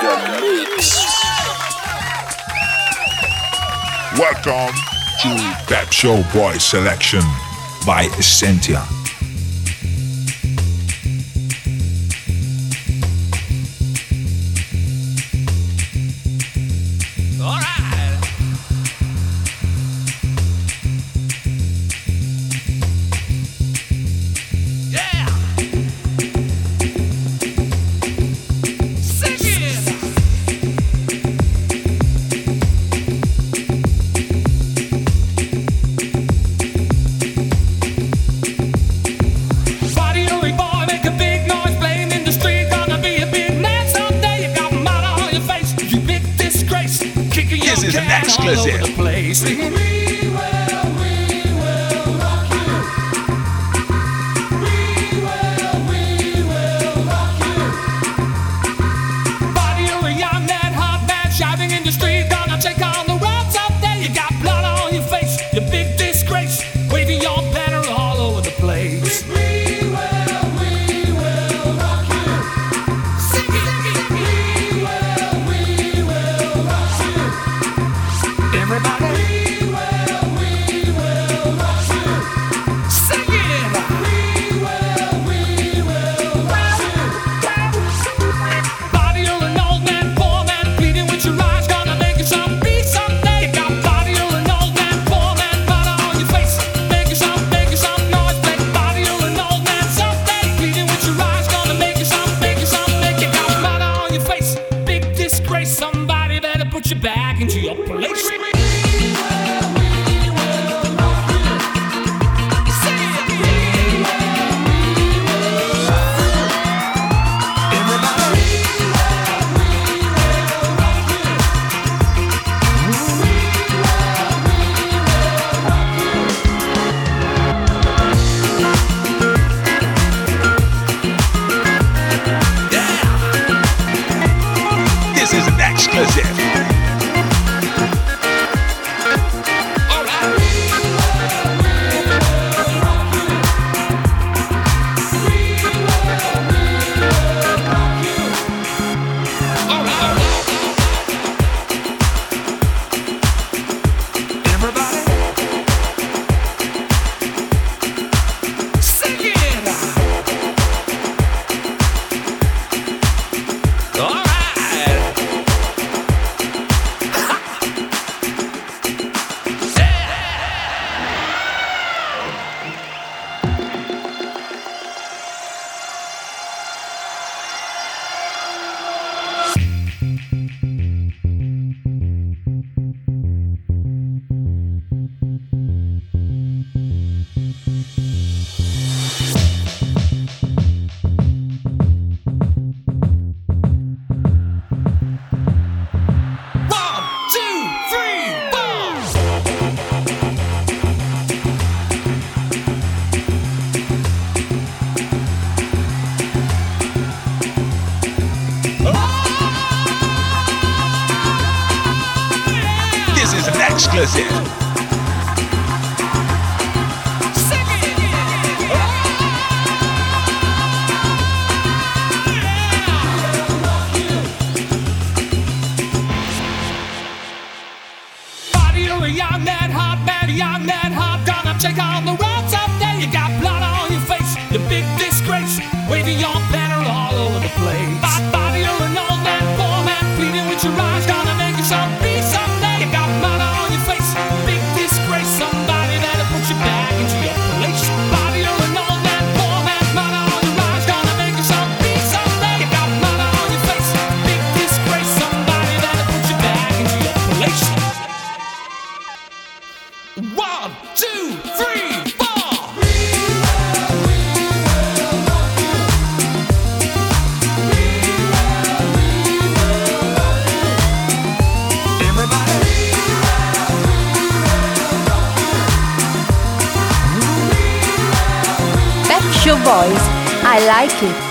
the mix. Welcome to Pep Show Boy Selection by Essentia. Music. Like it.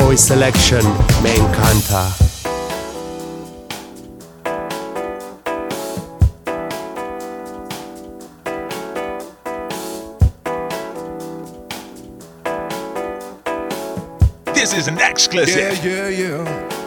Boy Selection me encanta. This is an exclusive. Yeah, yeah, yeah.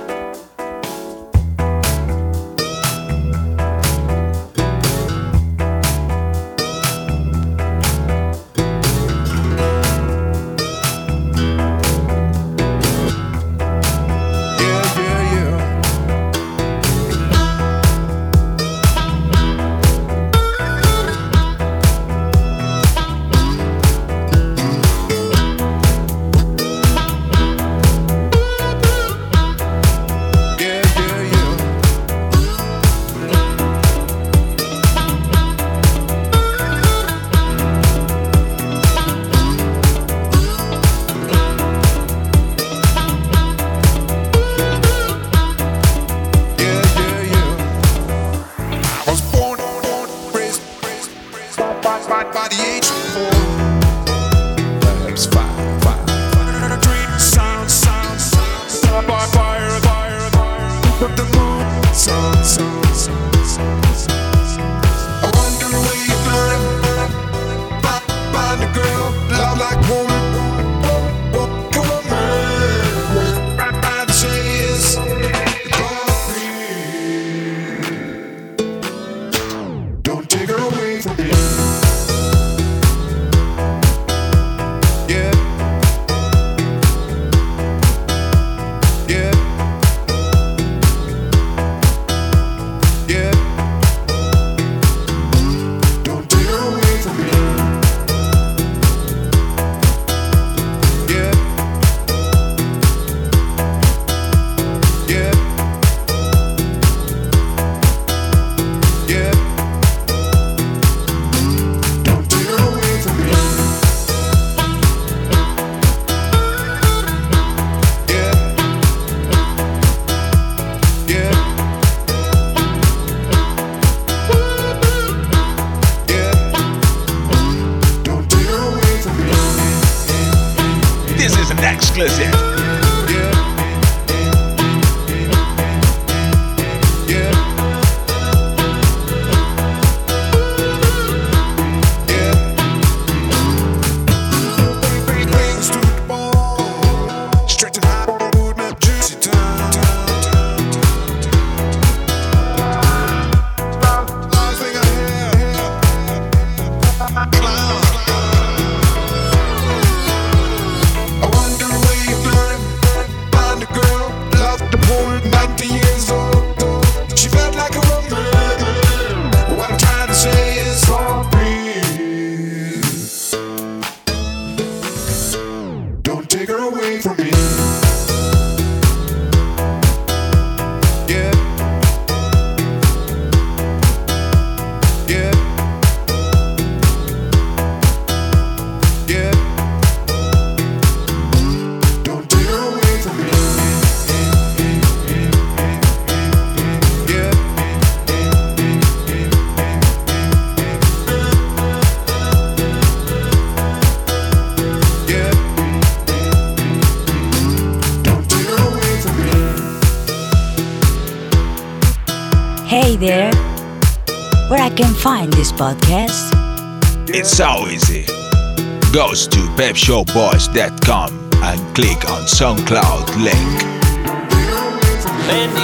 goes to pepshowboys.com and click on SoundCloud link.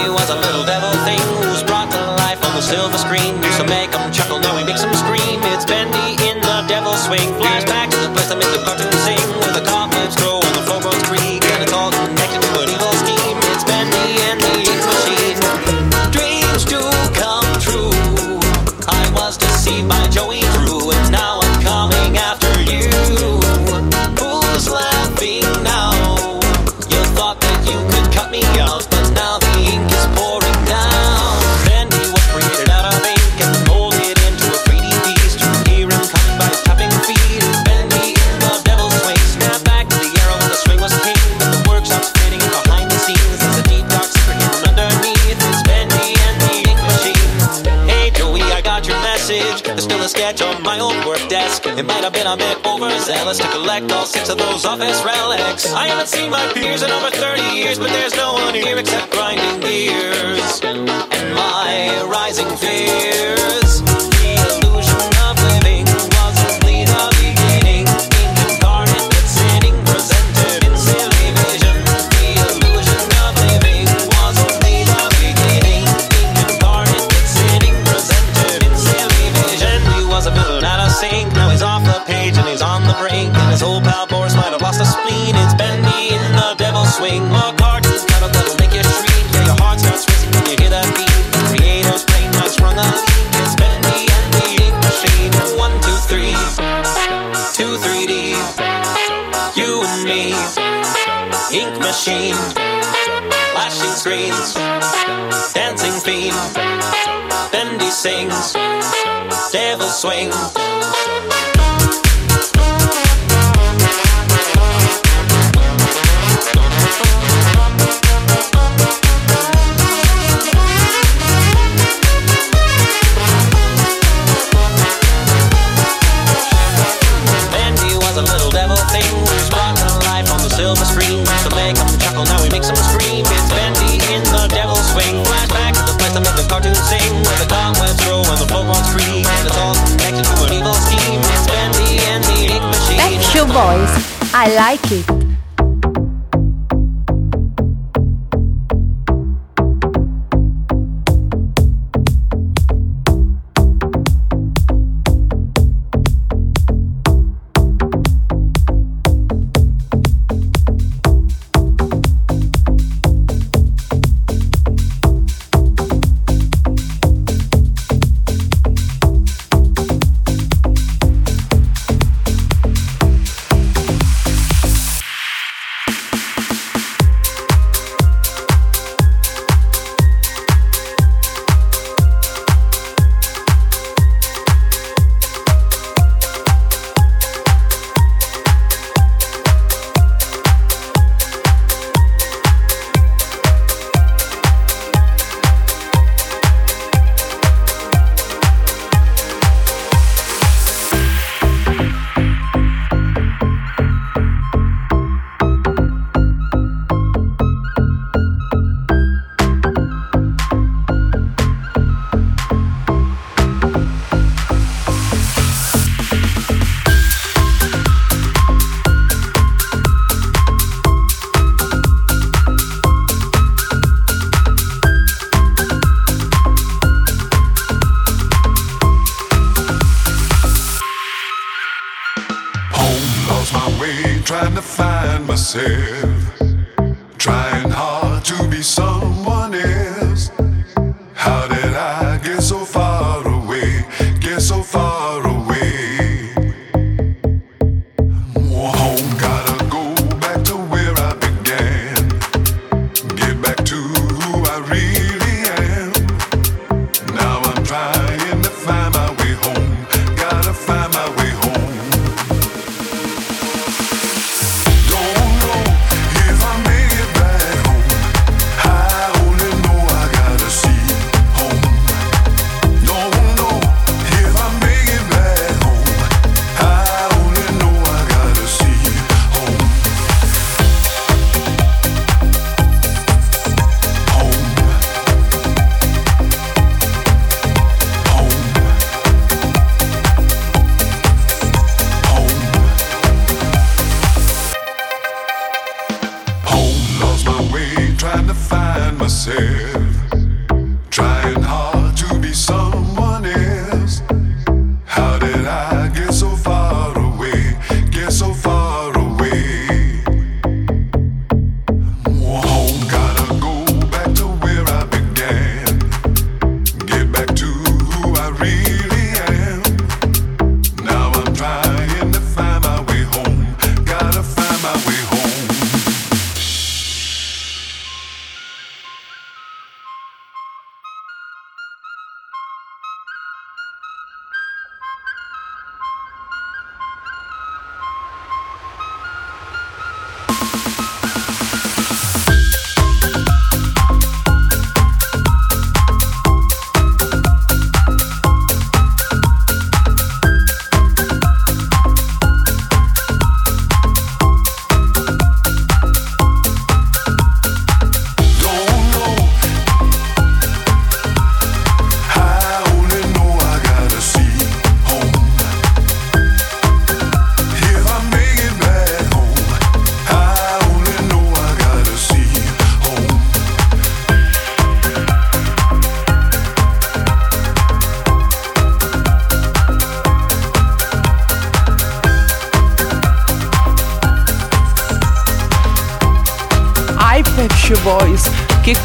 Was a little devil thing who's brought to life on the silver screen. Used to make him chuckle, now him scream. It's in the swing. It might have been a bit overzealous to collect all six of those office relics. I haven't seen my peers in over 30 years, but there's no one here except grinding gears and my rising fears. screens. Dancing fiend. Bendy sings. Devil swing. Pep Show I like it.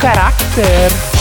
характер.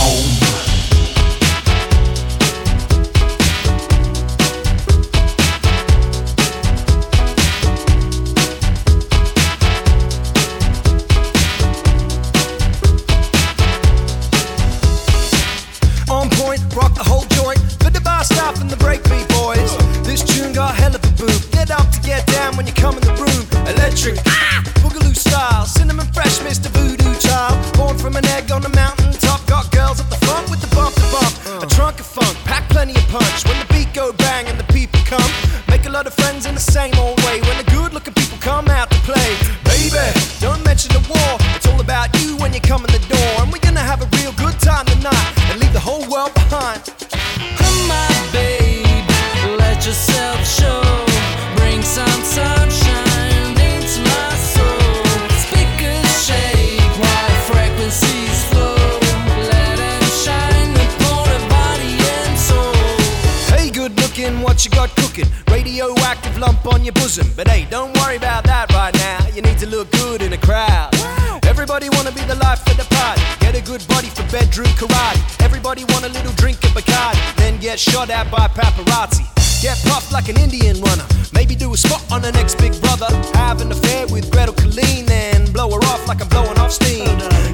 off like I'm blowing off steam.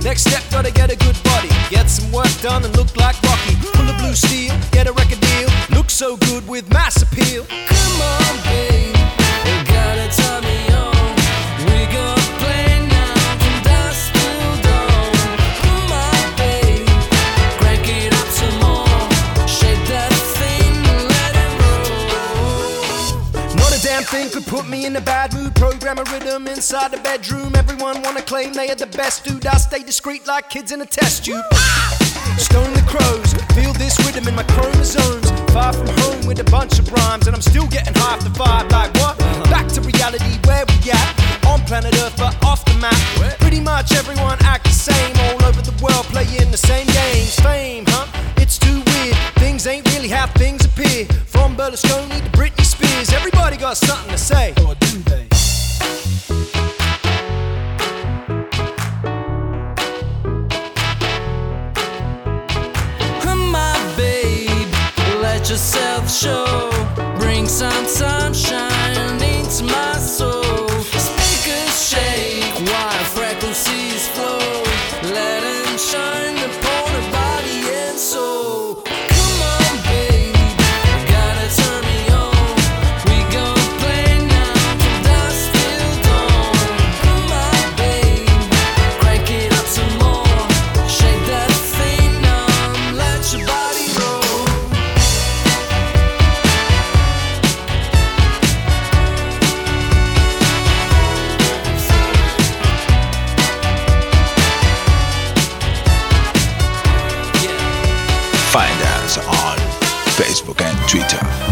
Next step, gotta get a good body, get some work done and look like Rocky. Pull the blue steel, get a record deal, look so good with mass appeal. Come on, babe, you gotta turn me on. We go. thing could put me in a bad mood program a rhythm inside the bedroom. Everyone wanna claim they are the best dude. I stay discreet like kids in a test tube. Stone the crows, feel this rhythm in my chromosomes. Far from home with a bunch of rhymes, and I'm still getting half the vibe. Like what? Back to reality, where we at? On planet Earth, but off the map. Pretty much everyone act the same all over the world, playing the same games. Fame, huh? It's too weird. Things ain't really how things appear. From Berlusconi to Britney Spears, everybody got something to say. Or do they? My babe, let yourself show. Bring some sunshine. Twitter.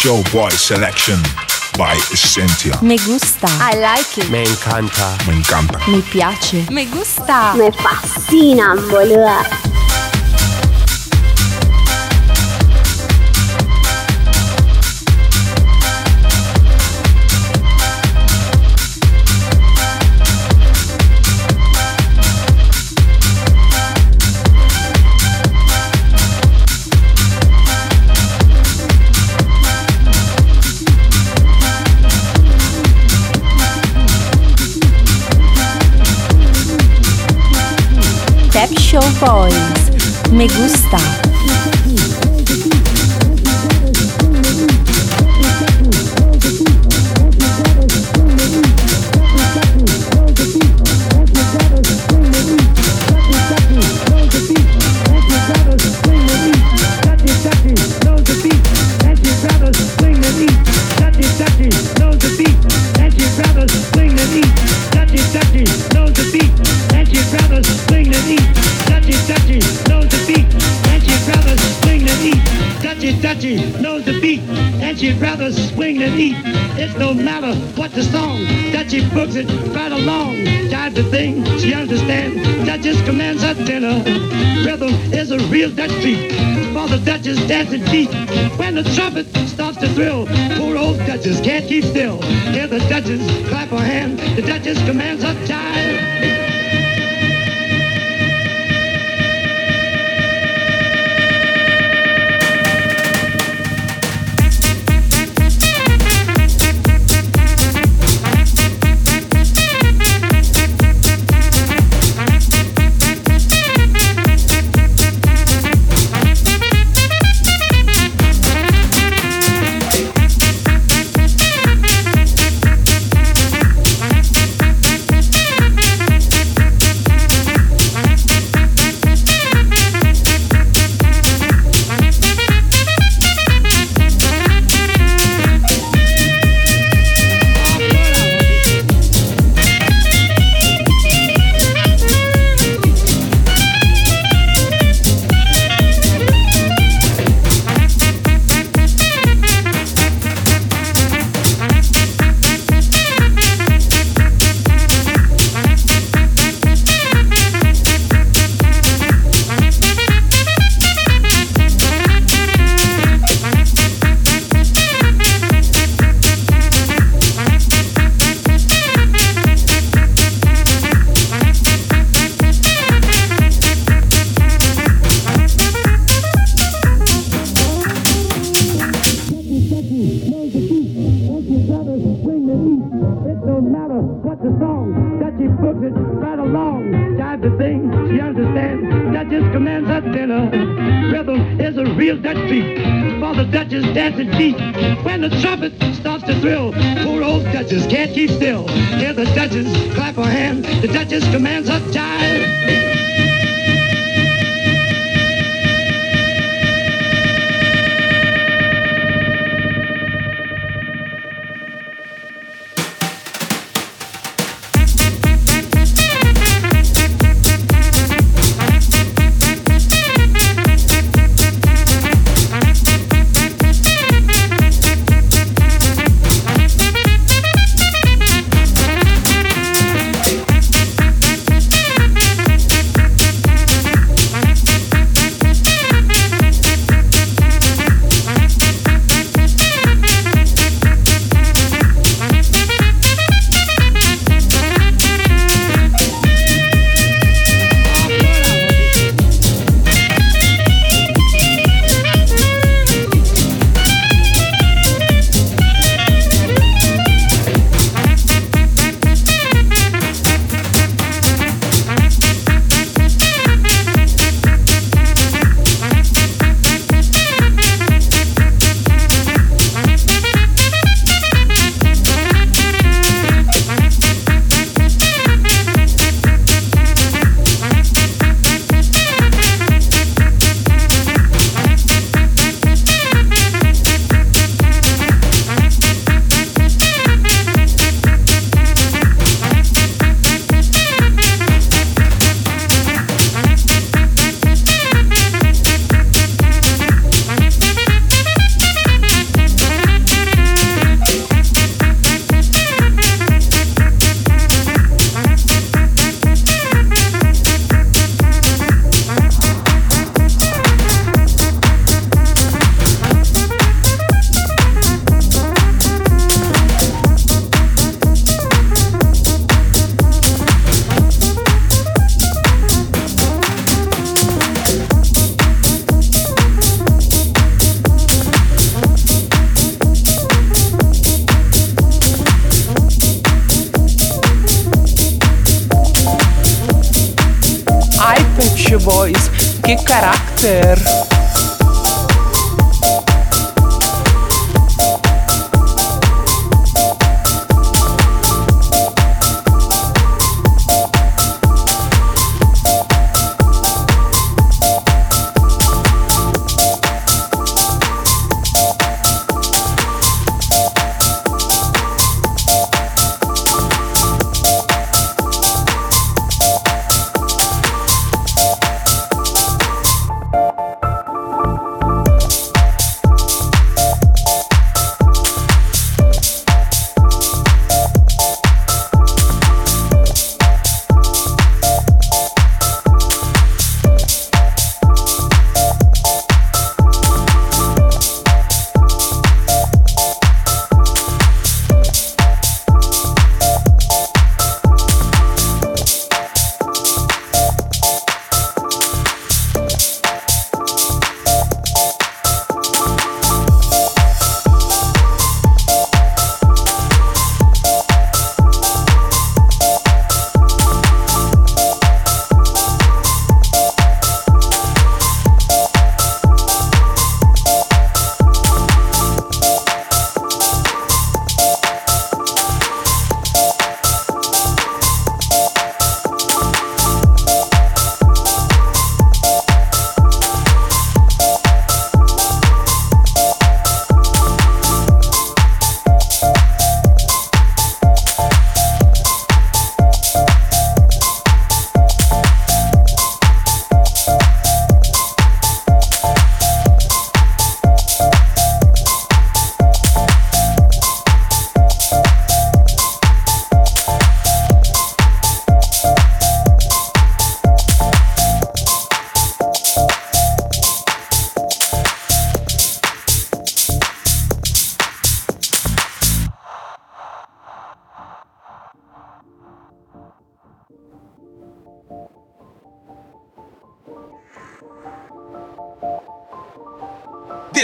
show boy Selection by Essentia. Me gusta. I like it. Me encanta. Me encanta. Mi piace. Me gusta. Me fascina, boludo. Reception Boys. Me gusta. Touchy, touchy, knows the beat, and she'd rather swing than eat. It's no matter what the song, Touchy books it right along. Jive the thing, she understands. Duchess commands her dinner. Rhythm is a real Dutch treat. For the Duchess dancing beat. When the trumpet starts to thrill, poor old Duchess can't keep still. Hear the Duchess clap her hand. The Duchess commands her jive.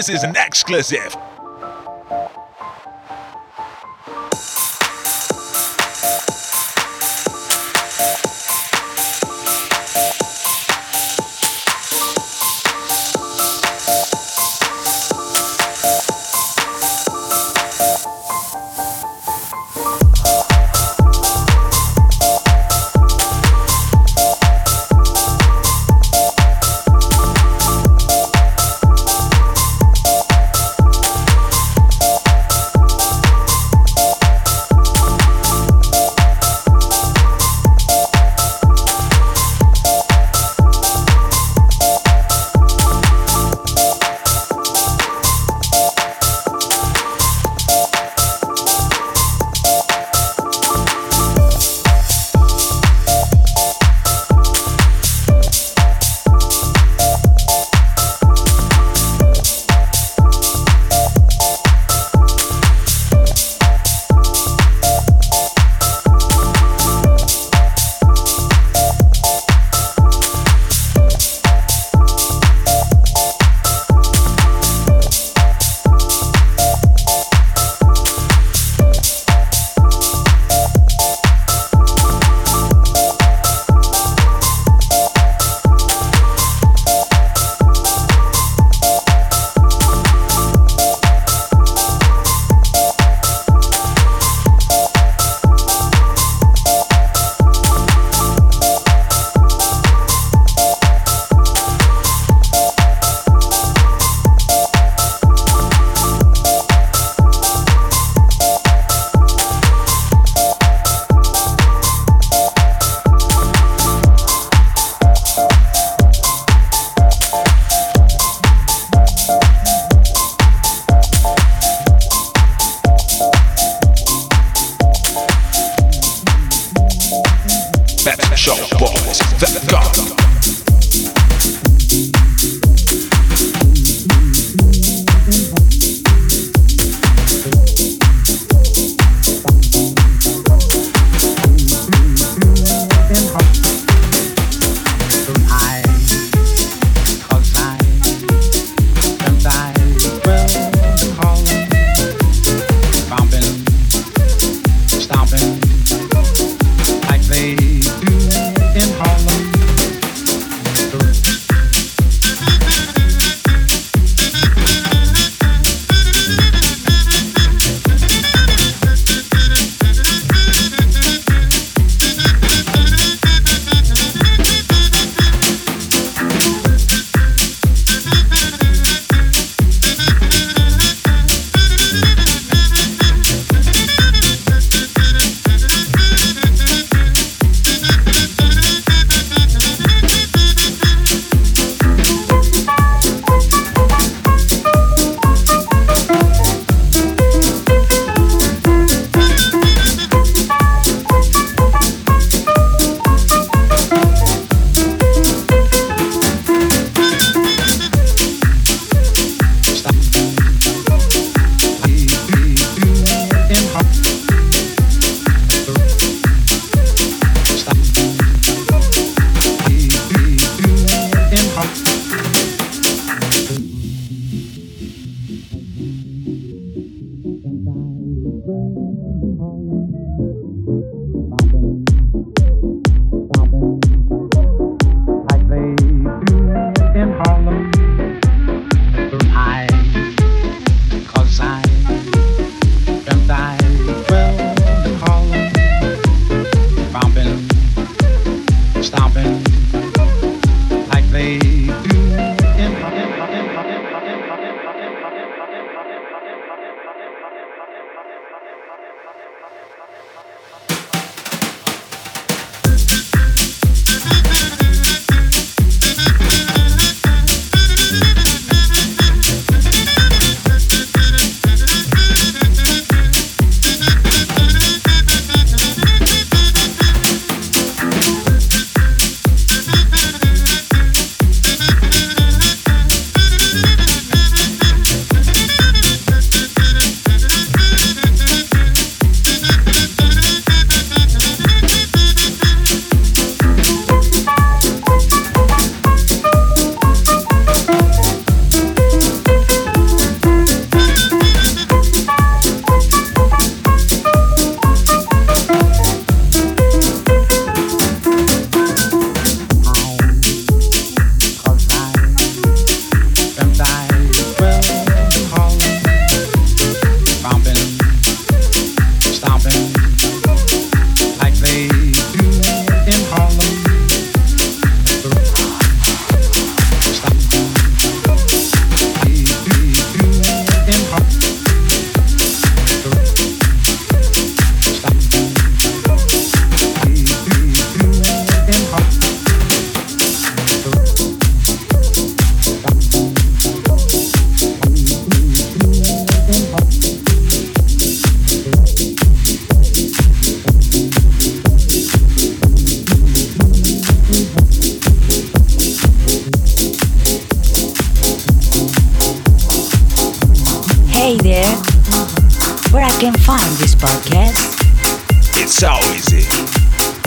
This is an exclusive. show boys that gun.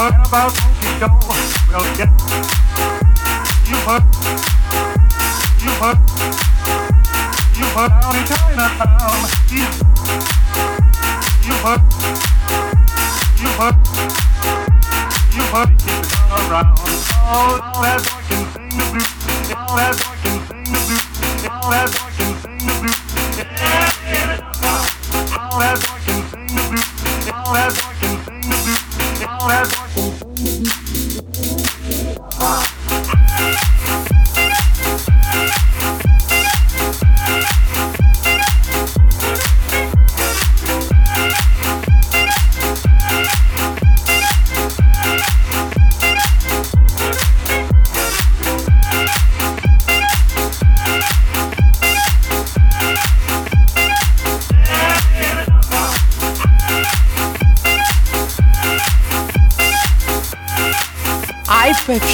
heard about Smoky Joe? Well, yeah. You heard. You heard. You heard. You heard. You heard. You heard. He's around. All, all that I can sing the blues. All that I can sing the blues. All that I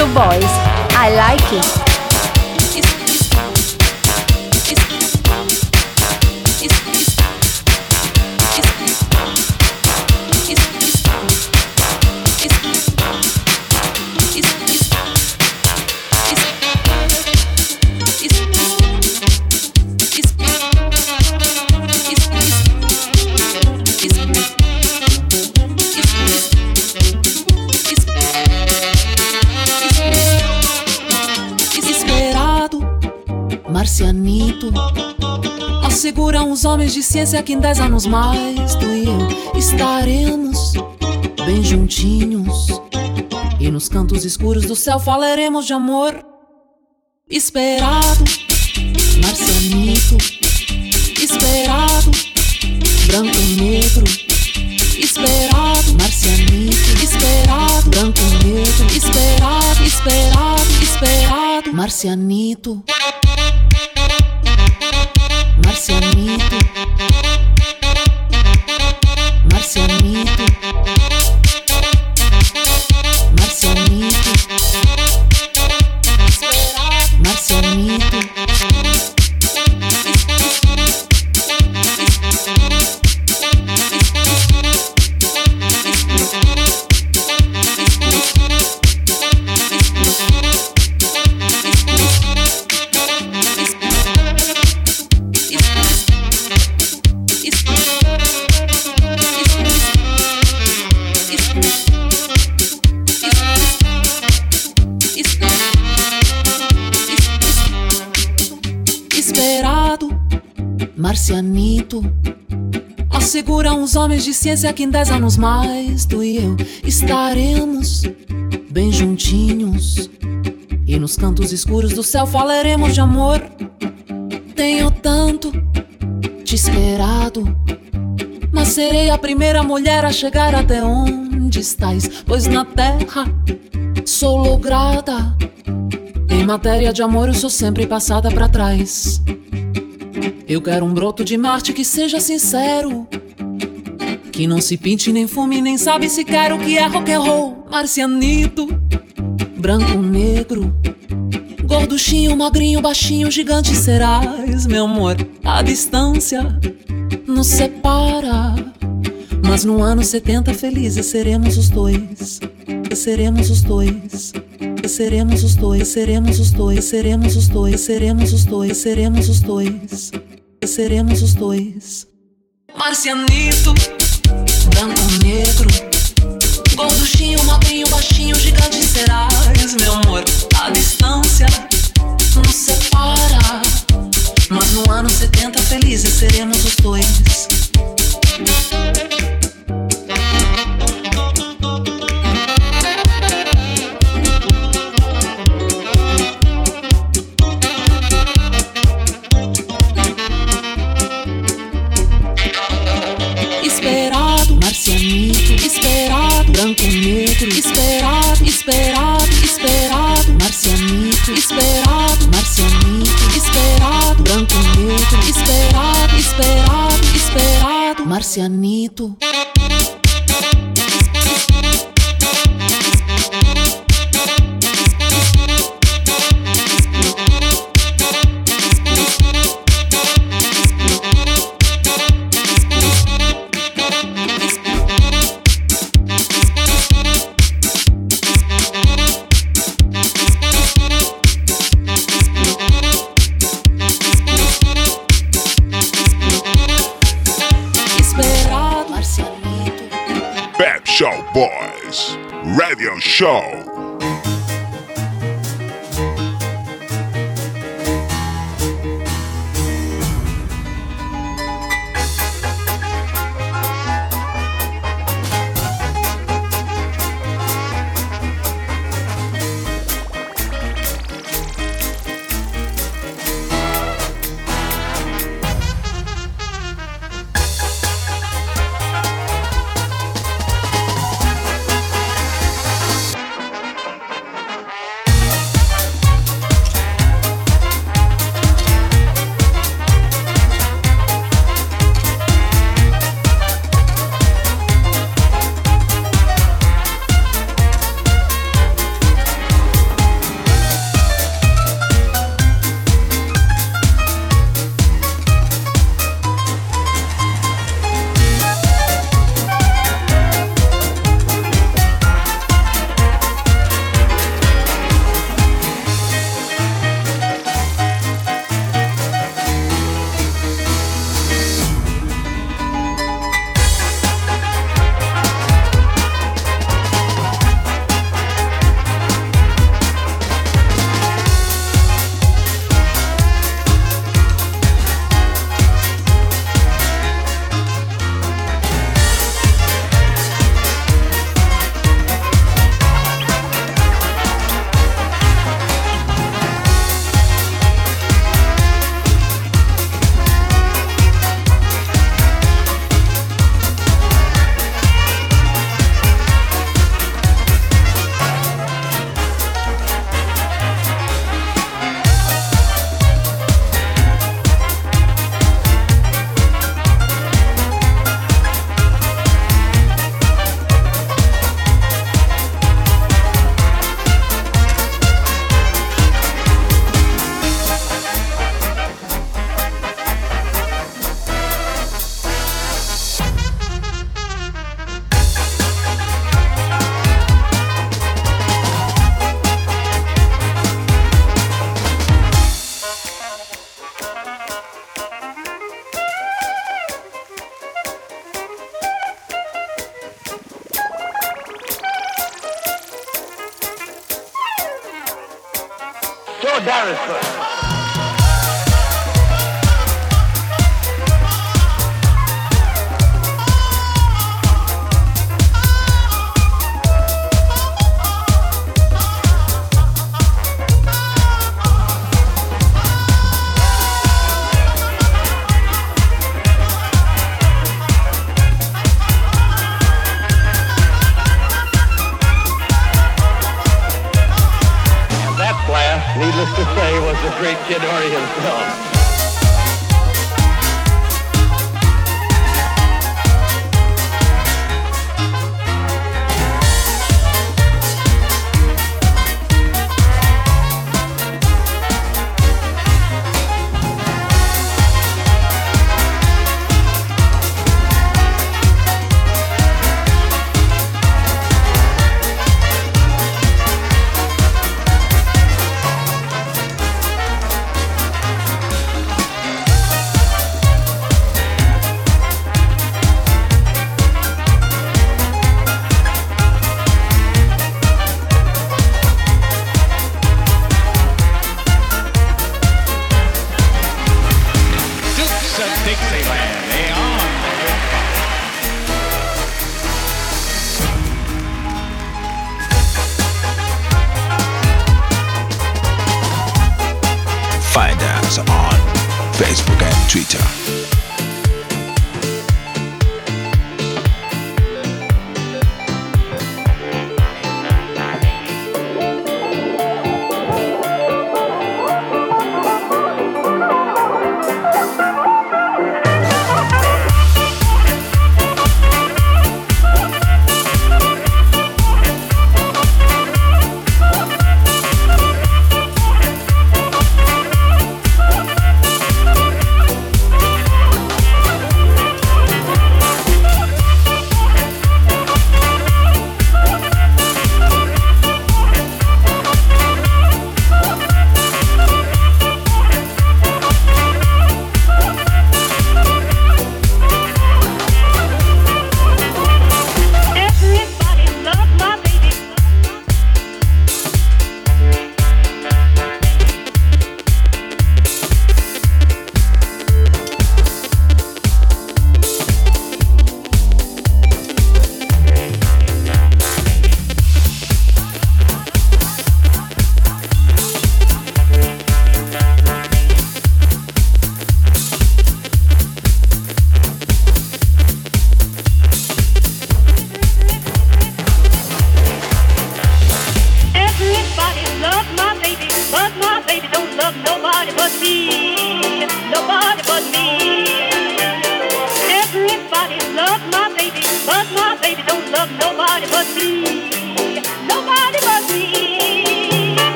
Show Boys. I like it. Os homens de ciência que em dez anos mais tu e eu estaremos bem juntinhos. E nos cantos escuros do céu falaremos de amor. Esperado, marcianito. Esperado, branco negro. Esperado, marcianito. Esperado, branco negro. Esperado, esperado, esperado. Marcianito. Esperado, marcianito. Asseguram os homens de ciência que em dez anos mais tu e eu estaremos bem juntinhos. E nos cantos escuros do céu falaremos de amor. Tenho tanto te esperado, mas serei a primeira mulher a chegar até onde estás, pois na terra sou lograda. Em matéria de amor, eu sou sempre passada pra trás. Eu quero um broto de Marte que seja sincero. Que não se pinte, nem fume, nem sabe se quer o que é rock and roll. Marcianito, branco, negro. Gorduchinho, magrinho, baixinho, gigante serás, meu amor. A distância nos separa. Mas no ano 70 felizes seremos os dois. Seremos os dois. Seremos os dois, seremos os dois, seremos os dois, seremos os dois, seremos os dois. Seremos os dois. Marcianito, branco, negro. Gorduchinho, magrinho, baixinho, gigante serás, meu amor. A distância nos separa. Mas no ano 70 felizes seremos os dois. Esperado, esperado, marcianito. Esperado, marcianito. Esperado, branco, negro. Esperado, esperado, esperado, marcianito. Radio Show.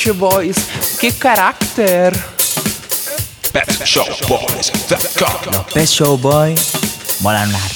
Beach Boys. Que carácter! Pet Show Boys, Pet Show Boy, bora na